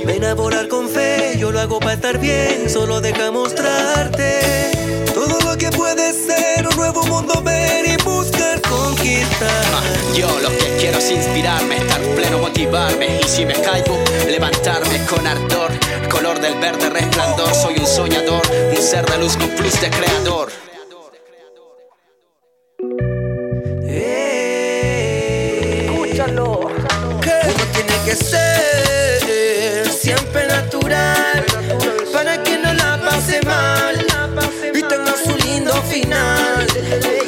Ven a volar con fe, yo lo hago para estar bien, solo deja mostrarte todo lo que puede ser un nuevo mundo ver y buscar conquistar. Ah, Yo lo que quiero es inspirarme, estar pleno, motivarme y si me caigo, levantarme con ardor. Color del verde resplandor, soy un soñador, un ser de luz con plus de creador. Escúchalo. Uno tiene que ser siempre natural para que no la pase mal y tenga su lindo final.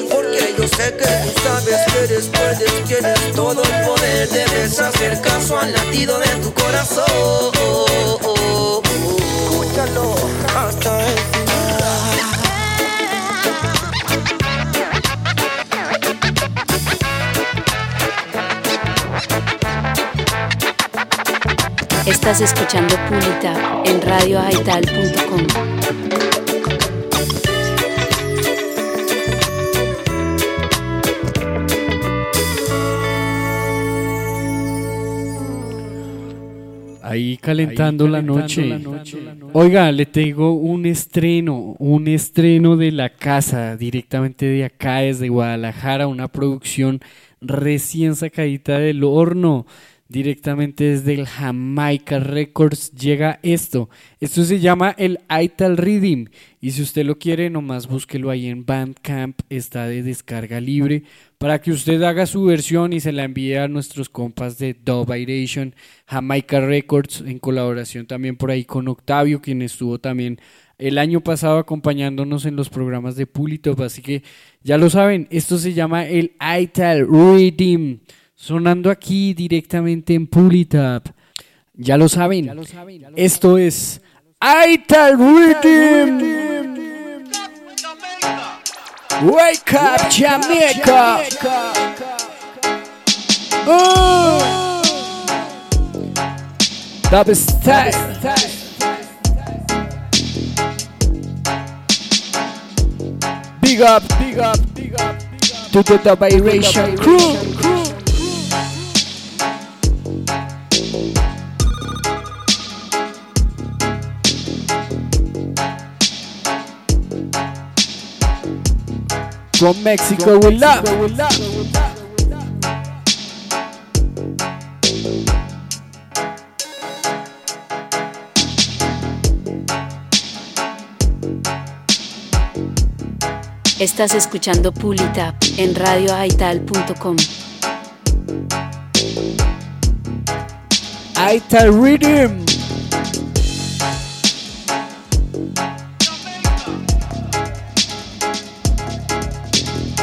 Porque yo sé que tú sabes que eres, puedes, tienes todo el poder. Debes hacer caso al latido de tu corazón. Escúchalo hasta el. Estás escuchando Pulita en radioaital.com. Ahí calentando, la, noche. Oiga, le tengo un estreno, un estreno de la casa, directamente de acá, desde Guadalajara, una producción recién sacadita del horno, directamente desde el Jamaica Records llega esto. Esto se llama el Ital Rhythm y si usted lo quiere, nomás búsquelo ahí en Bandcamp, está de descarga libre para que usted haga su versión y se la envíe a nuestros compas de Dub Iration, Jamaica Records, en colaboración también por ahí con Octavio, quien estuvo también el año pasado acompañándonos en los programas de Pulitop. Así que ya lo saben, esto se llama el Ital Rhythm, sonando aquí directamente en Pulitop. Ya lo saben, esto es Ital Rhythm. Wake up, Jamaica. Oh. Dub style. Big up, big up, big up, to the Dub Iration crew. From Mexico with love. Estás escuchando Pulitap en radioaital.com. Ital Rhythm.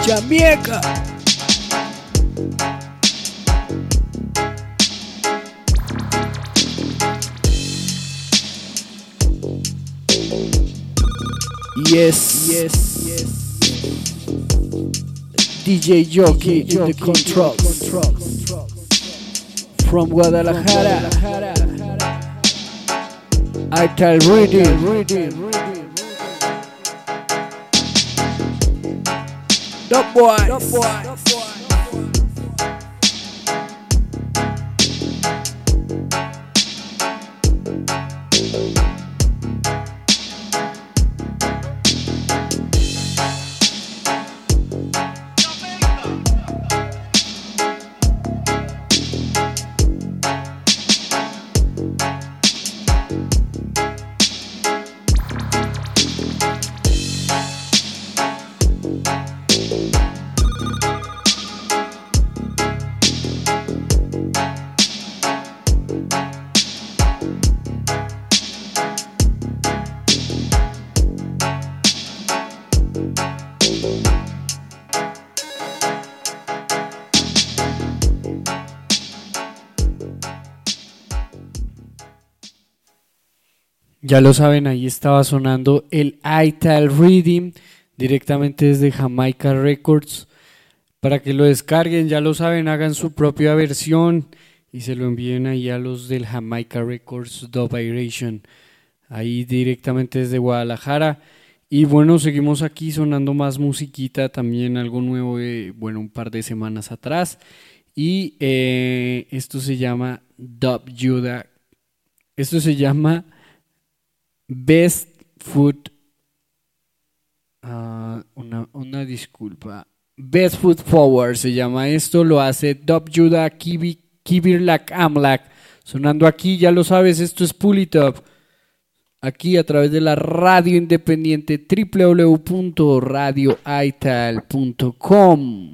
Jamaica. Yes, yes, yes. DJ Jockey in the controls. From Guadalajara. Ital Rhythm. Dub boys. Ya lo saben, ahí estaba sonando el Ital Rhythm directamente desde Jamaica Records. Para que lo descarguen, ya lo saben, hagan su propia versión y se lo envíen ahí a los del Jamaica Records Dub Iration. ahí directamente desde Guadalajara. Y bueno, seguimos aquí sonando más musiquita, también algo nuevo de, bueno, un par de semanas atrás. Y eh, esto se llama Dub Judah. Esto se llama Best Food. ah, una, una disculpa. Best Foot Forward se llama esto. Lo hace Dub Judah Kibi, Kibirlak Amlak. Sonando aquí, ya lo sabes, esto es Pull It Up. Aquí a través de la radio independiente www.radioaital.com.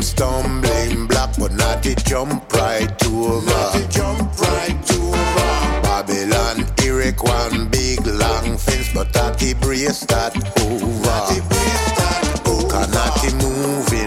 them stumbling block, but not to jump right to over. jump right to over. Babylon erect one big long fence, but not the brace that over. Not the brace that over. Cannot the moving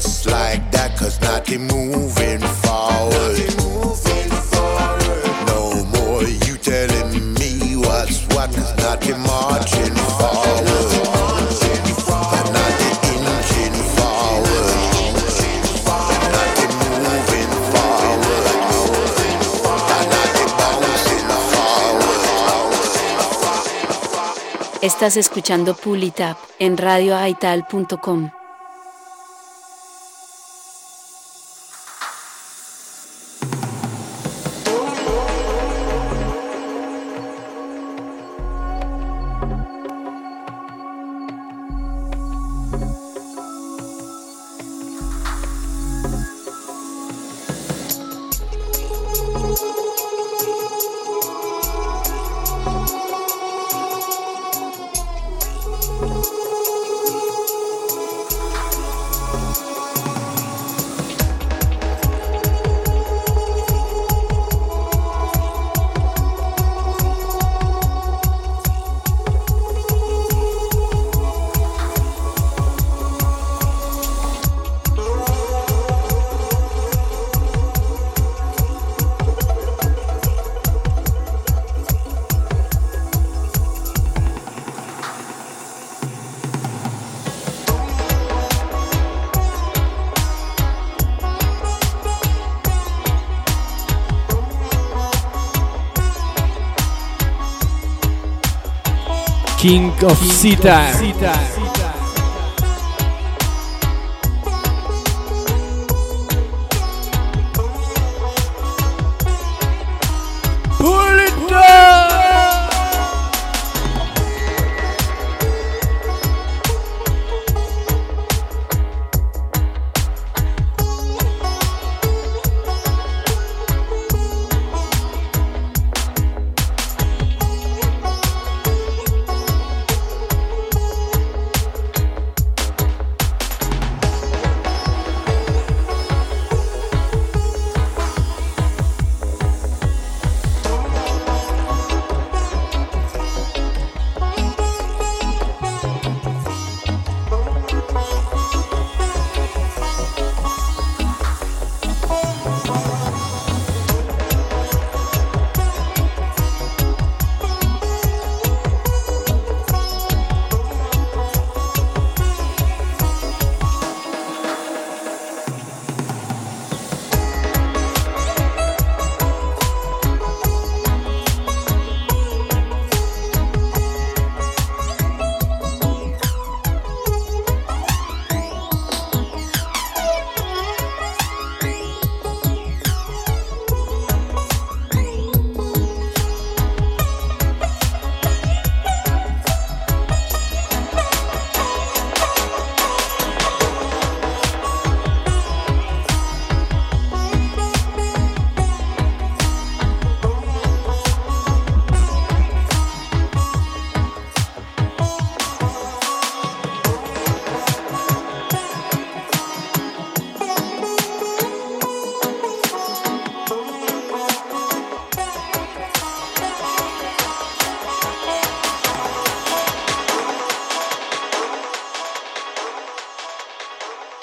just like that, cause not moving forward. No more you telling me what's what, cause not the marching forward. And not the inching forward. King of Sitar.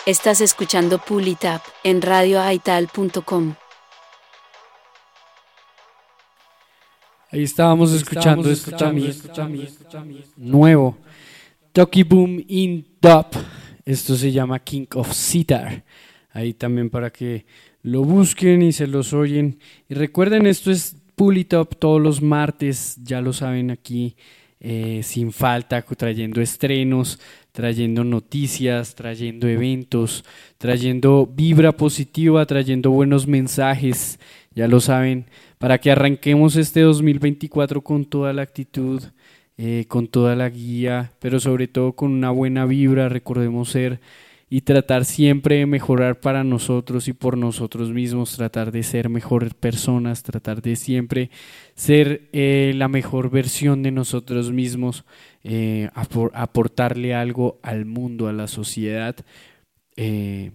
Estás escuchando Pull It Up en radioaital.com. Ahí estábamos escuchando esto también. Nuevo. Toki Boom in Dub. Esto se llama King of Sitar. Ahí también para que lo busquen y se los oyen. Y recuerden, esto es Pull It Up todos los martes. Ya lo saben aquí. eh, sin falta, trayendo estrenos, trayendo noticias, trayendo eventos, trayendo vibra positiva, trayendo buenos mensajes, ya lo saben, para que arranquemos este 2024 con toda la actitud, eh, con toda la guía, pero sobre todo con una buena vibra, recordemos ser y tratar siempre de mejorar para nosotros y por nosotros mismos, tratar de ser mejores personas, tratar de siempre ser eh, la mejor versión de nosotros mismos, eh, apor- aportarle algo al mundo, a la sociedad, eh,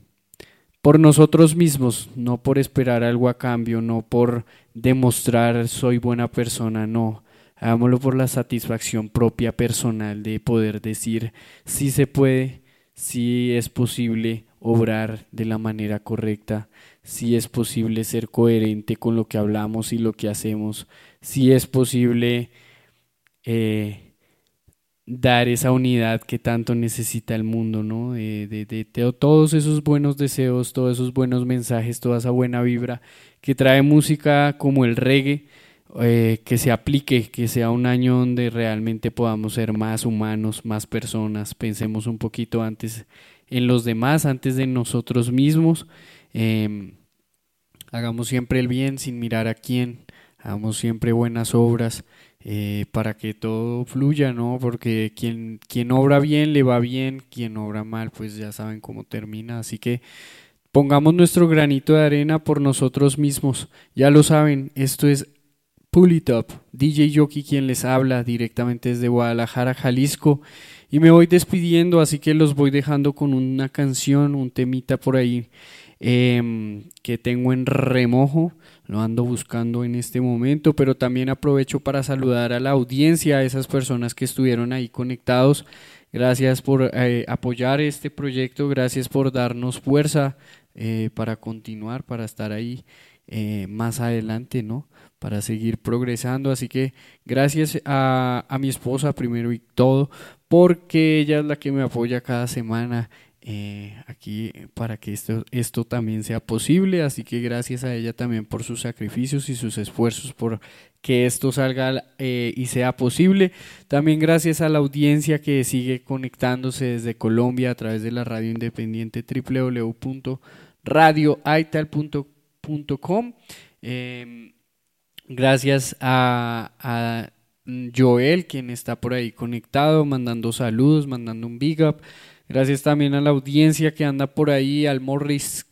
por nosotros mismos, no por esperar algo a cambio, no por demostrar soy buena persona, no. Hagámoslo por la satisfacción propia personal de poder decir si se puede, si es posible obrar de la manera correcta, si es posible ser coherente con lo que hablamos y lo que hacemos, si es posible eh, dar esa unidad que tanto necesita el mundo, ¿no? De, todos esos buenos deseos, todos esos buenos mensajes, toda esa buena vibra que trae música como el reggae, eh, que se aplique, que sea un año donde realmente podamos ser más humanos, más personas, pensemos un poquito antes en los demás, antes de nosotros mismos, em, hagamos siempre el bien sin mirar a quién, hagamos siempre buenas obras eh, para que todo fluya, ¿no? Porque quien, quien obra bien le va bien, quien obra mal pues ya saben cómo termina, así que pongamos nuestro granito de arena por nosotros mismos, ya lo saben, esto es Pull It Up, DJ Yoki quien les habla directamente desde Guadalajara, Jalisco. Y me voy despidiendo, así que los voy dejando con una canción, un temita por ahí em, que tengo en remojo. Lo ando buscando en este momento, pero también aprovecho para saludar a la audiencia, a esas personas que estuvieron ahí conectados. Gracias por eh, apoyar este proyecto, gracias por darnos fuerza eh, para continuar, para estar ahí eh, más adelante, ¿no? Para seguir progresando. Así que gracias a, a mi esposa primero y todo, porque ella es la que me apoya cada semana eh, aquí para que esto, esto también sea posible. Así que gracias a ella también por sus sacrificios y sus esfuerzos por que esto salga eh, y sea posible. También gracias a la audiencia que sigue conectándose desde Colombia a través de la radio independiente www.radioaital.com. Eh, gracias a, a Joel, quien está por ahí conectado, mandando saludos, mandando un big up. Gracias también a la audiencia que anda por ahí, al Morris.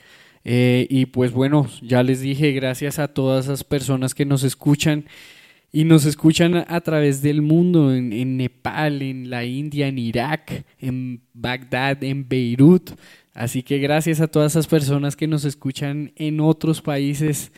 Eh, y pues bueno, ya les dije, gracias a todas esas personas que nos escuchan y nos escuchan a, través del mundo, en, en Nepal, en la India, en Irak, en Bagdad, en Beirut. Así que gracias a todas esas personas que nos escuchan en otros países.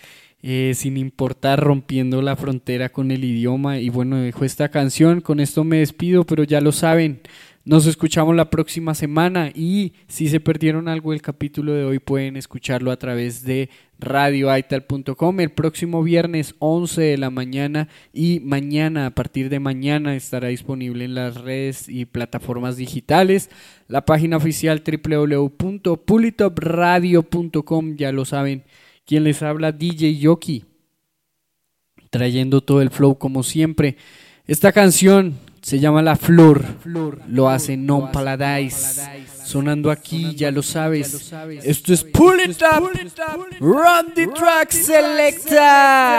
Eh, sin importar rompiendo la frontera con el idioma. Y bueno, dejo esta canción, con esto me despido, pero ya lo saben, nos escuchamos la próxima semana y si se perdieron algo del capítulo de hoy pueden escucharlo a través de radioaital.com el próximo viernes 11 de la mañana y mañana, a partir de mañana estará disponible en las redes y plataformas digitales. La página oficial www.pulitopradio.com, ya lo saben. Quien les habla DJ Yoki, trayendo todo el flow como siempre. Esta canción se llama La Flor, lo hace Non Paladise, sonando aquí, ya lo sabes. Esto es Pull It Up, Run the Track Selecta.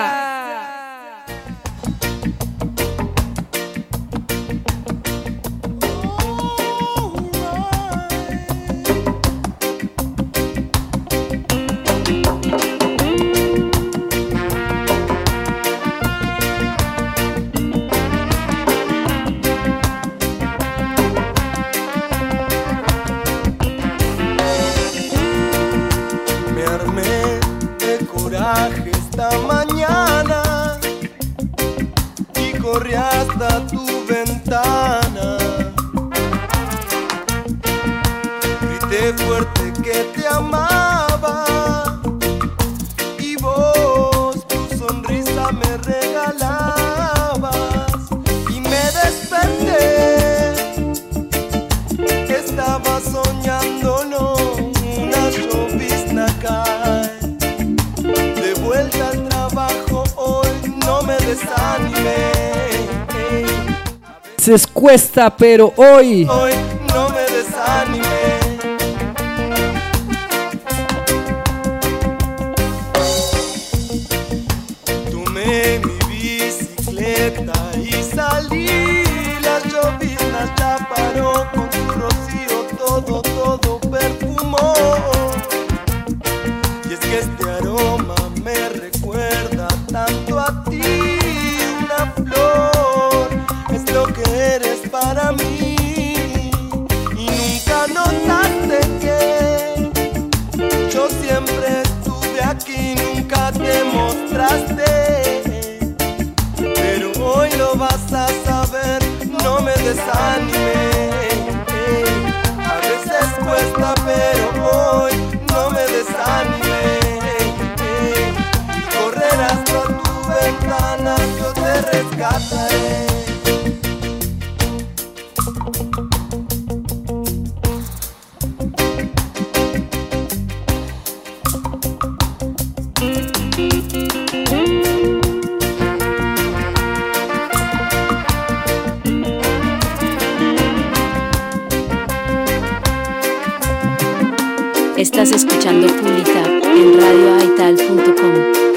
Cuesta, pero hoy. Estás escuchando Pulita en radioaital.com.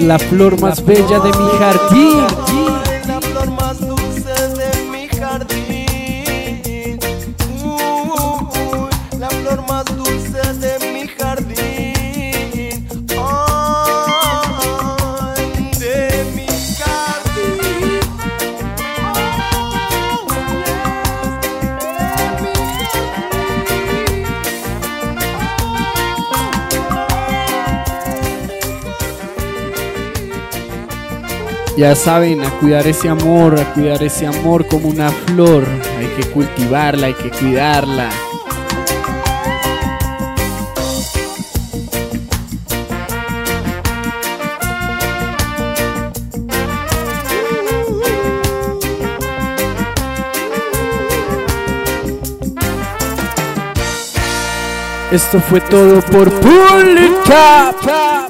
La flor más bella de mi jardín. Ya saben, a cuidar ese amor, a cuidar ese amor como una flor. Hay que cultivarla, hay que cuidarla. Esto fue todo por Pulita.